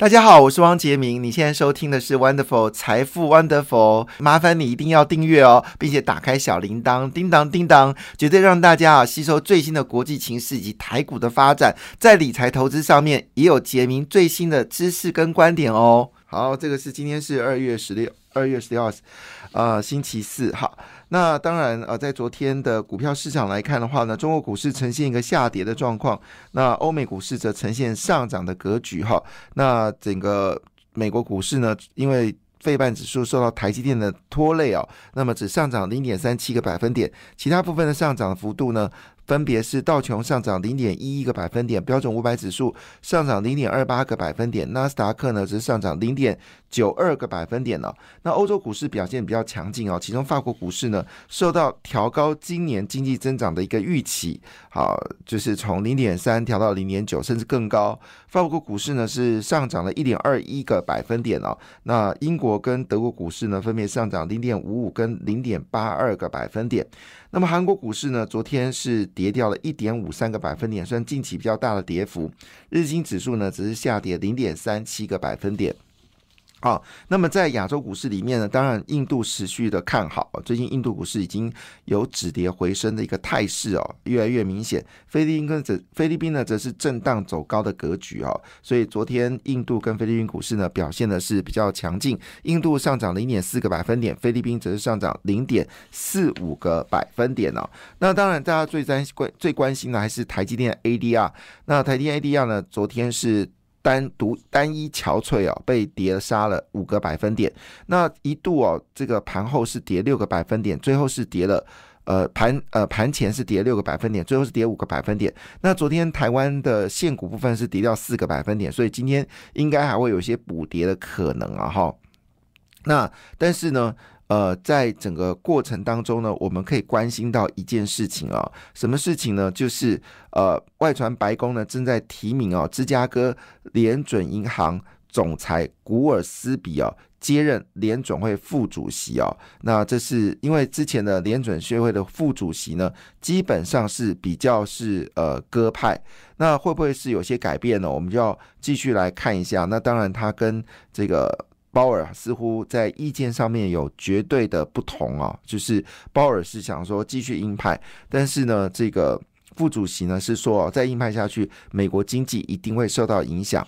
大家好，我是汪杰明。你现在收听的是 Wonderful 财富 Wonderful，麻烦你一定要订阅哦，并且打开小铃铛，叮当叮当，绝对让大家啊吸收最新的国际情势以及台股的发展，在理财投资上面也有杰明最新的知识跟观点哦。好，这个是今天是二月十六，二月十六号，呃，星期四。哈，那当然呃，在昨天的股票市场来看的话呢，中国股市呈现一个下跌的状况，那欧美股市则呈现上涨的格局哈。那整个美国股市呢，因为费半指数受到台积电的拖累哦，那么只上涨零点三七个百分点，其他部分的上涨幅度呢？分别是道琼上涨零点一一个百分点，标准五百指数上涨零点二八个百分点，纳斯达克呢则是上涨零点九二个百分点呢。那欧洲股市表现比较强劲哦，其中法国股市呢受到调高今年经济增长的一个预期，好，就是从零点三调到零点九，甚至更高。法国股市呢是上涨了一点二一个百分点哦。那英国跟德国股市呢分别上涨零点五五跟零点八二个百分点。那么韩国股市呢？昨天是跌掉了一点五三个百分点，算近期比较大的跌幅。日经指数呢，只是下跌零点三七个百分点。好，那么在亚洲股市里面呢，当然印度持续的看好，最近印度股市已经有止跌回升的一个态势哦，越来越明显。菲律宾跟则菲律宾呢，则是震荡走高的格局哦，所以昨天印度跟菲律宾股市呢表现的是比较强劲，印度上涨零点四个百分点，菲律宾则是上涨零点四五个百分点哦。那当然，大家最关最关心的还是台积电 ADR，那台积电 ADR 呢，昨天是。单独单一憔悴哦，被跌杀了五个百分点。那一度哦，这个盘后是跌六个百分点，最后是跌了，呃盘呃盘前是跌六个百分点，最后是跌五个百分点。那昨天台湾的现股部分是跌掉四个百分点，所以今天应该还会有些补跌的可能啊哈。那但是呢？呃，在整个过程当中呢，我们可以关心到一件事情啊，什么事情呢？就是呃，外传白宫呢正在提名哦，芝加哥联准银行总裁古尔斯比哦接任联准会副主席哦。那这是因为之前的联准学会的副主席呢，基本上是比较是呃鸽派，那会不会是有些改变呢？我们就要继续来看一下。那当然，他跟这个。鲍尔似乎在意见上面有绝对的不同啊，就是鲍尔是想说继续硬派，但是呢，这个副主席呢是说再硬派下去，美国经济一定会受到影响。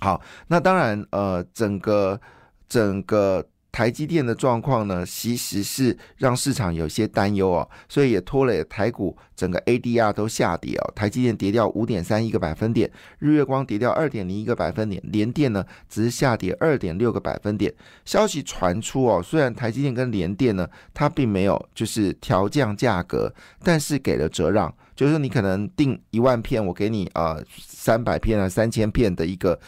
好，那当然，呃，整个整个。台积电的状况呢，其实是让市场有些担忧哦，所以也拖累台股整个 ADR 都下跌哦。台积电跌掉五点三一个百分点，日月光跌掉二点零一个百分点，联电呢只是下跌二点六个百分点。消息传出哦，虽然台积电跟联电呢，它并没有就是调降价格，但是给了折让，就是说你可能订一万片，我给你呃三百片啊三千片的一个。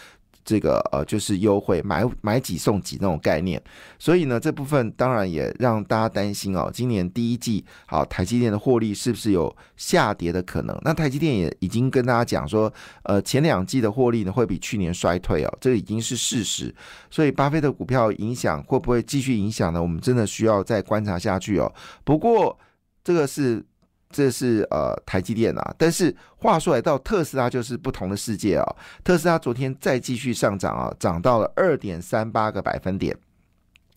这个呃，就是优惠买买几送几那种概念，所以呢，这部分当然也让大家担心哦。今年第一季，好，台积电的获利是不是有下跌的可能？那台积电也已经跟大家讲说，呃，前两季的获利呢会比去年衰退哦，这已经是事实。所以，巴菲特股票影响会不会继续影响呢？我们真的需要再观察下去哦。不过，这个是。这是呃台积电啊，但是话说来到特斯拉就是不同的世界啊。特斯拉昨天再继续上涨啊，涨到了二点三八个百分点，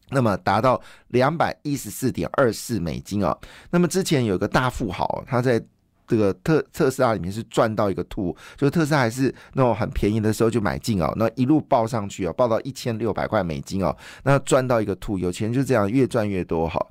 那么达到两百一十四点二四美金啊。那么之前有个大富豪，他在这个特特斯拉里面是赚到一个吐，就特斯拉还是那种很便宜的时候就买进哦，那一路报上去哦，报到一千六百块美金哦，那赚到一个吐，有钱就这样越赚越多哈。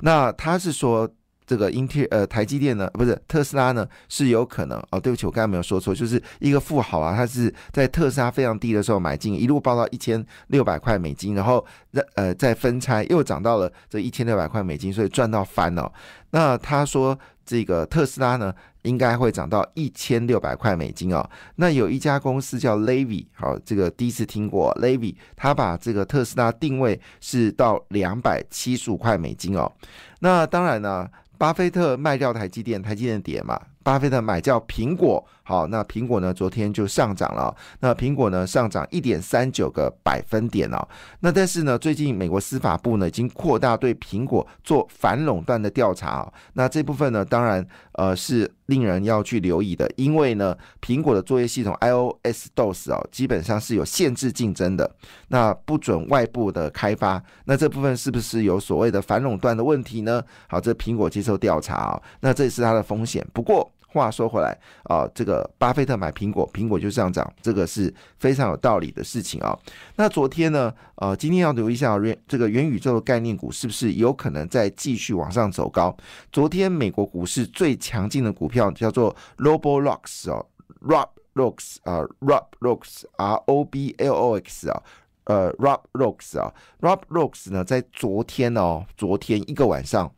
那他是说。这个英特呃台积电呢，不是特斯拉呢，是有可能哦。对不起，我刚才没有说错，就是一个富豪啊，他是在特斯拉非常低的时候买进，一路报到一千六百块美金，然后呃再分拆又涨到了这一千六百块美金，所以赚到翻了。那他说这个特斯拉呢，应该会涨到一千六百块美金哦。那有一家公司叫 Levy，好，这个第一次听过 Levy，他把这个特斯拉定位是到两百七十五块美金哦。那当然呢。巴菲特卖掉台积电，台积电跌嘛，巴菲特买叫苹果，好，那苹果呢，昨天就上涨了，那苹果呢上涨一点三九个百分点哦，那但是呢，最近美国司法部呢已经扩大对苹果做反垄断的调查，那这部分呢，当然呃是令人要去留意的，因为呢，苹果的作业系统 iOS DOS 哦，基本上是有限制竞争的，那不准外部的开发，那这部分是不是有所谓的反垄断的问题呢？好，这苹果接受调查哦，那这也是它的风险，不过。话说回来啊，这个巴菲特买苹果，苹果就上涨，这个是非常有道理的事情啊。那昨天呢，呃，今天要留意一下元这个元宇宙的概念股是不是有可能再继续往上走高？昨天美国股市最强劲的股票叫做 Roblox 哦，Roblox 啊，Roblox，R O B L O X 啊，呃，Roblox 啊，Roblox 呢，在昨天哦，昨天一个晚上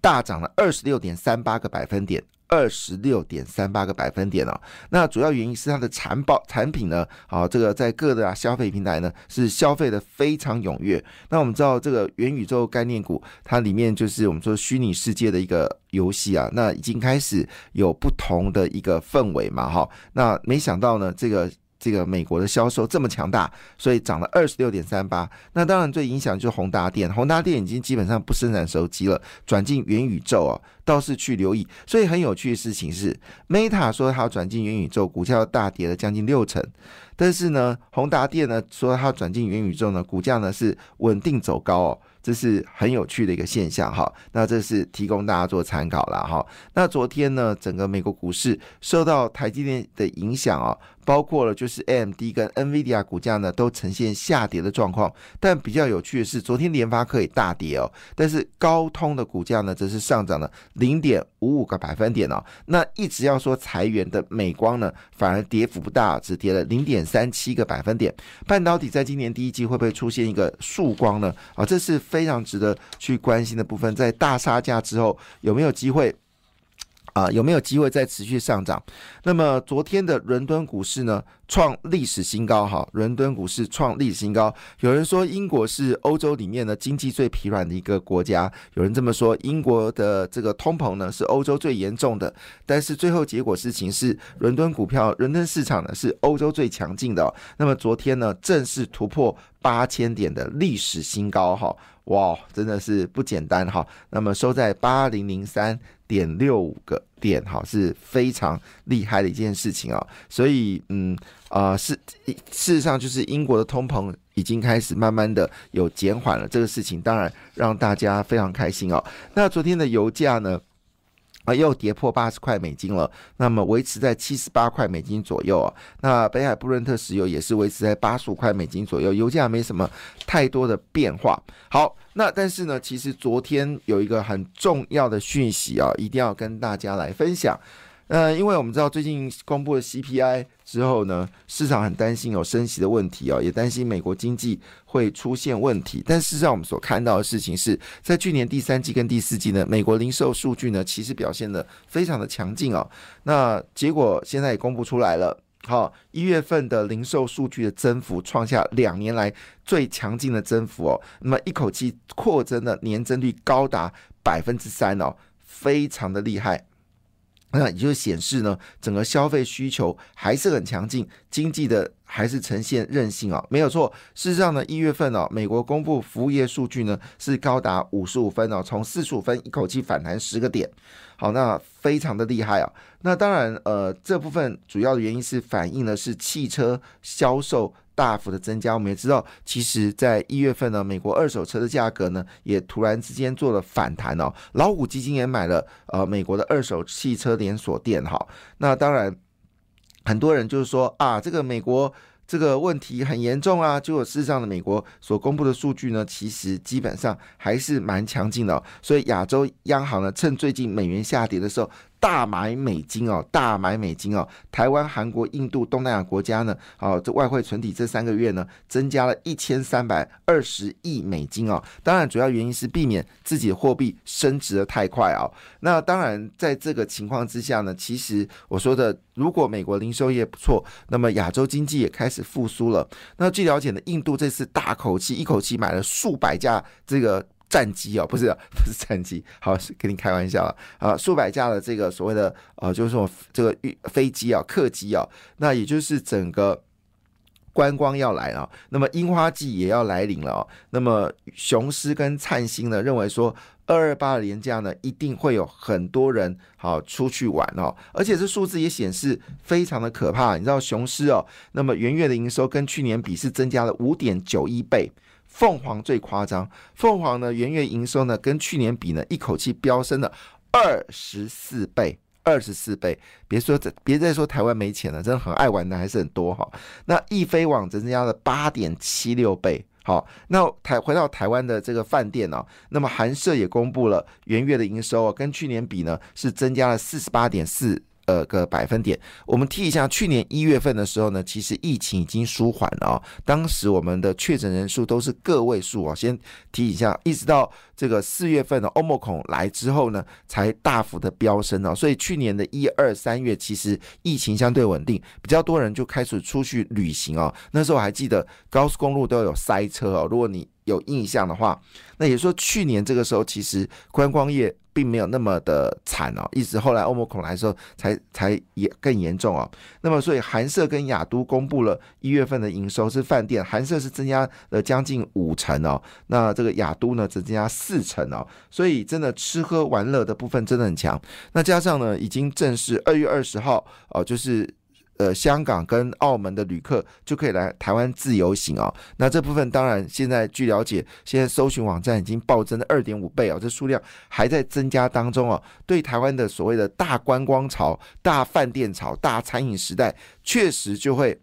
大涨了二十六点三八个百分点。二十六点三八个百分点哦，那主要原因是它的产保产品呢，好，这个在各的消费平台呢是消费的非常踊跃。那我们知道这个元宇宙概念股，它里面就是我们说虚拟世界的一个游戏啊，那已经开始有不同的一个氛围嘛，哈，那没想到呢，这个。这个美国的销售这么强大，所以涨了二十六点三八。那当然最影响就是宏达电，宏达电已经基本上不生产手机了，转进元宇宙哦，倒是去留意。所以很有趣的事情是，Meta 说它要转进元宇宙，股价大跌了将近六成。但是呢，宏达电呢说它转进元宇宙呢，股价呢是稳定走高哦。这是很有趣的一个现象哈，那这是提供大家做参考了哈。那昨天呢，整个美国股市受到台积电的影响啊，包括了就是 AMD 跟 NVIDIA 股价呢都呈现下跌的状况。但比较有趣的是，昨天联发科也大跌哦，但是高通的股价呢则是上涨了零点五五个百分点哦。那一直要说裁员的美光呢，反而跌幅不大，只跌了零点三七个百分点。半导体在今年第一季会不会出现一个曙光呢？啊，这是非。常值得去关心的部分，在大杀价之后有没有机会啊？有没有机会再持续上涨？那么昨天的伦敦股市呢，创历史新高哈！伦敦股市创历史新高。有人说英国是欧洲里面呢经济最疲软的一个国家，有人这么说，英国的这个通膨呢是欧洲最严重的。但是最后结果事情是，伦敦股票、伦敦市场呢是欧洲最强劲的。那么昨天呢正式突破八千点的历史新高哈！哇，真的是不简单哈！那么收在八零零三点六五个点，哈，是非常厉害的一件事情啊。所以，嗯，啊，是事实上就是英国的通膨已经开始慢慢的有减缓了，这个事情当然让大家非常开心啊。那昨天的油价呢？啊，又跌破八十块美金了，那么维持在七十八块美金左右啊。那北海布伦特石油也是维持在八十五块美金左右，油价没什么太多的变化。好，那但是呢，其实昨天有一个很重要的讯息啊，一定要跟大家来分享。呃，因为我们知道最近公布的 CPI 之后呢，市场很担心有升息的问题哦，也担心美国经济会出现问题。但事实上，我们所看到的事情是在去年第三季跟第四季呢，美国零售数据呢其实表现的非常的强劲哦。那结果现在也公布出来了，好，一月份的零售数据的增幅创下两年来最强劲的增幅哦，那么一口气扩增的年增率高达百分之三哦，非常的厉害。那也就显示呢，整个消费需求还是很强劲，经济的还是呈现韧性啊，没有错。事实上呢，一月份哦，美国公布服务业数据呢是高达五十五分哦，从四十五分一口气反弹十个点，好，那非常的厉害啊。那当然，呃，这部分主要的原因是反映的是汽车销售。大幅的增加，我们也知道，其实，在一月份呢，美国二手车的价格呢，也突然之间做了反弹哦。老虎基金也买了呃美国的二手汽车连锁店哈。那当然，很多人就是说啊，这个美国这个问题很严重啊。结果事实上的美国所公布的数据呢，其实基本上还是蛮强劲的。所以亚洲央行呢，趁最近美元下跌的时候。大买美金哦，大买美金哦！台湾、韩国、印度、东南亚国家呢，哦，这外汇存底这三个月呢，增加了一千三百二十亿美金哦。当然，主要原因是避免自己的货币升值的太快哦。那当然，在这个情况之下呢，其实我说的，如果美国零售业不错，那么亚洲经济也开始复苏了。那据了解呢，印度这次大口气一口气买了数百架这个。战机哦，不是 不是战机，好是跟你开玩笑了啊，数百架的这个所谓的呃，就是说这个飞机啊，客机啊，那也就是整个。观光要来了，那么樱花季也要来临了。那么雄狮跟灿星呢，认为说二二八的年假呢，一定会有很多人好出去玩哦。而且这数字也显示非常的可怕。你知道雄狮哦，那么元月的营收跟去年比是增加了五点九一倍。凤凰最夸张，凤凰呢元月营收呢跟去年比呢，一口气飙升了二十四倍。二十四倍，别说这，别再说台湾没钱了，真的很爱玩的还是很多哈。那易飞网增加了八点七六倍，好，那台回到台湾的这个饭店呢，那么韩社也公布了元月的营收跟去年比呢是增加了四十八点四。呃，个百分点，我们提一下，去年一月份的时候呢，其实疫情已经舒缓了哦。当时我们的确诊人数都是个位数啊，先提一下，一直到这个四月份的欧盟孔来之后呢，才大幅的飙升哦。所以去年的一二三月，其实疫情相对稳定，比较多人就开始出去旅行哦。那时候我还记得高速公路都有塞车哦。如果你有印象的话，那也说去年这个时候，其实观光业并没有那么的惨哦，一直后来欧盟恐来的时候，才才也更严重哦。那么，所以韩社跟雅都公布了一月份的营收是饭店，韩社是增加了将近五成哦，那这个雅都呢只增加四成哦，所以真的吃喝玩乐的部分真的很强。那加上呢，已经正式二月二十号哦，就是。呃，香港跟澳门的旅客就可以来台湾自由行哦。那这部分当然，现在据了解，现在搜寻网站已经暴增了二点五倍哦，这数量还在增加当中哦。对台湾的所谓的大观光潮、大饭店潮、大餐饮时代，确实就会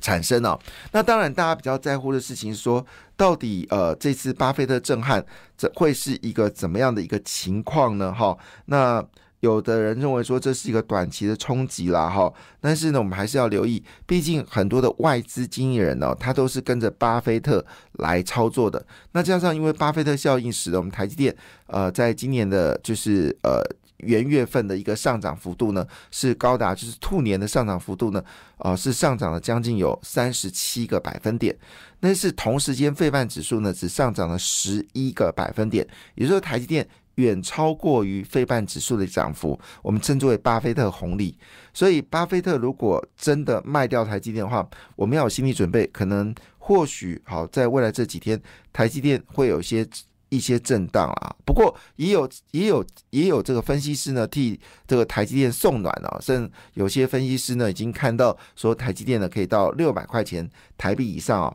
产生哦。那当然，大家比较在乎的事情是说，到底呃这次巴菲特震撼，这会是一个怎么样的一个情况呢？哈，那。有的人认为说这是一个短期的冲击啦，哈，但是呢，我们还是要留意，毕竟很多的外资经纪人呢，他都是跟着巴菲特来操作的。那加上因为巴菲特效应，使得我们台积电，呃，在今年的就是呃元月份的一个上涨幅度呢，是高达就是兔年的上涨幅度呢，呃，是上涨了将近有三十七个百分点。但是同时间，费半指数呢，只上涨了十一个百分点，也就是说，台积电。远超过于非半指数的涨幅，我们称之为巴菲特红利。所以，巴菲特如果真的卖掉台积电的话，我们要有心理准备，可能或许好，在未来这几天，台积电会有些一些震荡啊。不过，也有也有也有这个分析师呢，替这个台积电送暖啊，甚有些分析师呢，已经看到说台积电呢可以到六百块钱台币以上啊。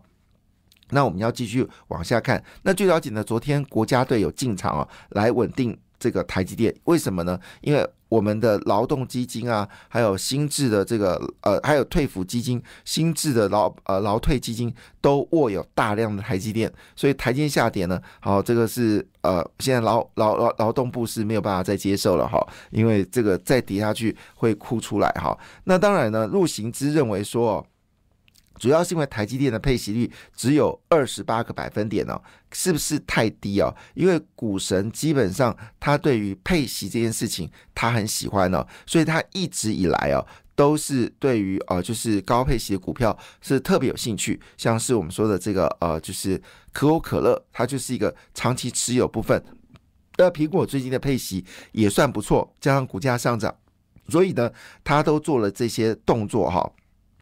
那我们要继续往下看。那据了解呢，昨天国家队有进场啊，来稳定这个台积电。为什么呢？因为我们的劳动基金啊，还有新制的这个呃，还有退服基金、新制的劳呃劳退基金都握有大量的台积电，所以台积下跌呢，好，这个是呃，现在劳劳劳劳动部是没有办法再接受了哈，因为这个再跌下去会哭出来哈。那当然呢，陆行之认为说。哦主要是因为台积电的配息率只有二十八个百分点哦，是不是太低哦？因为股神基本上他对于配息这件事情他很喜欢哦，所以他一直以来哦都是对于呃就是高配息的股票是特别有兴趣，像是我们说的这个呃就是可口可乐，它就是一个长期持有部分。那苹果最近的配息也算不错，加上股价上涨，所以呢，他都做了这些动作哈。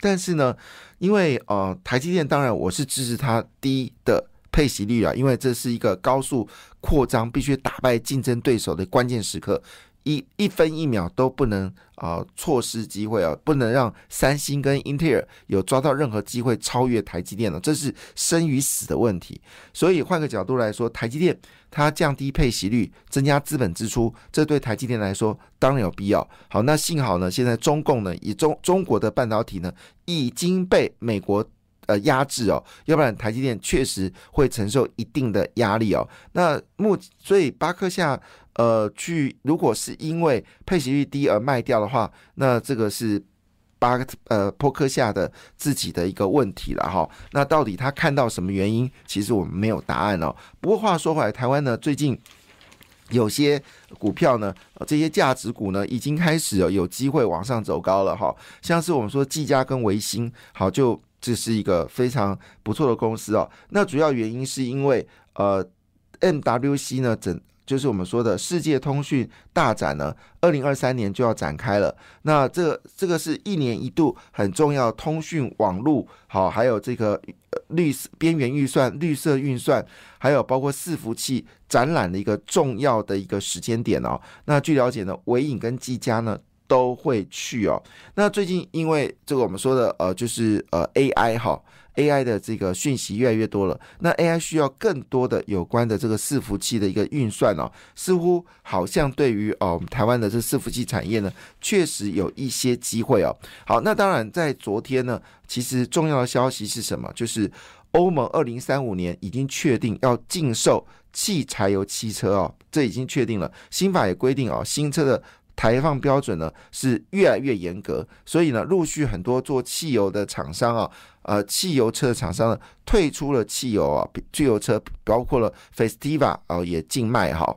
但是呢，因为呃，台积电当然我是支持它低的配息率啊，因为这是一个高速扩张、必须打败竞争对手的关键时刻。一一分一秒都不能啊错失机会啊，不能让三星跟英特尔有抓到任何机会超越台积电了，这是生与死的问题。所以换个角度来说，台积电它降低配息率，增加资本支出，这对台积电来说当然有必要。好，那幸好呢，现在中共呢，以中中国的半导体呢已经被美国。呃，压制哦，要不然台积电确实会承受一定的压力哦。那目所以巴克夏呃去，如果是因为配息率低而卖掉的话，那这个是巴呃波克夏的自己的一个问题了哈。那到底他看到什么原因？其实我们没有答案哦。不过话说回来，台湾呢最近有些股票呢，这些价值股呢已经开始有机会往上走高了哈。像是我们说技嘉跟维新，好就。这是一个非常不错的公司哦。那主要原因是因为，呃 MWC 呢，整就是我们说的世界通讯大展呢，二零二三年就要展开了。那这这个是一年一度很重要通讯网络，好，还有这个绿色边缘预算、绿色运算，还有包括伺服器展览的一个重要的一个时间点哦。那据了解呢，伟影跟技嘉呢都会去哦。那最近因为这个我们说的呃，就是呃 AI 哈。AI 的这个讯息越来越多了，那 AI 需要更多的有关的这个伺服器的一个运算哦，似乎好像对于哦我们台湾的这伺服器产业呢，确实有一些机会哦。好，那当然在昨天呢，其实重要的消息是什么？就是欧盟二零三五年已经确定要禁售汽柴油汽车哦，这已经确定了。新法也规定哦，新车的。排放标准呢是越来越严格，所以呢，陆续很多做汽油的厂商啊，呃，汽油车的厂商呢退出了汽油啊，汽油车包括了 Festiva 啊也禁卖哈，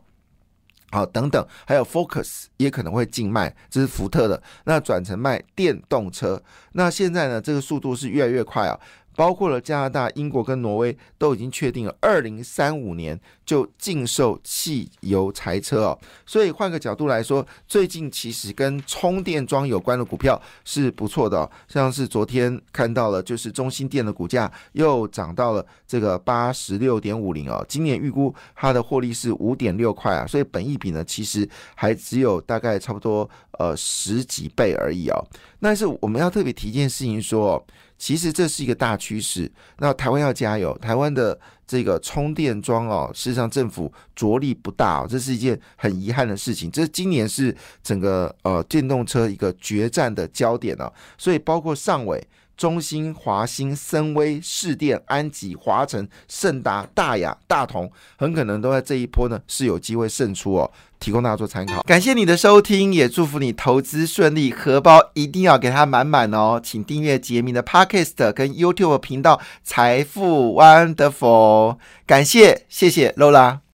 好等等，还有 Focus 也可能会禁卖，这是福特的，那转成卖电动车，那现在呢，这个速度是越来越快啊。包括了加拿大、英国跟挪威都已经确定了，二零三五年就禁售汽油柴车哦。所以换个角度来说，最近其实跟充电桩有关的股票是不错的，像是昨天看到了，就是中心电的股价又涨到了这个八十六点五零哦。今年预估它的获利是五点六块啊，所以本益比呢其实还只有大概差不多呃十几倍而已哦。但是我们要特别提一件事情说。其实这是一个大趋势，那台湾要加油。台湾的这个充电桩哦，事实上政府着力不大，这是一件很遗憾的事情。这今年是整个呃电动车一个决战的焦点啊，所以包括上尾。中兴、华兴、森威、市电、安吉、华晨、盛达、大雅、大同，很可能都在这一波呢，是有机会胜出哦。提供大家做参考。感谢你的收听，也祝福你投资顺利，荷包一定要给它满满哦。请订阅杰明的 Podcast 跟 YouTube 频道财富 Wonderful。感谢，谢谢 Lola。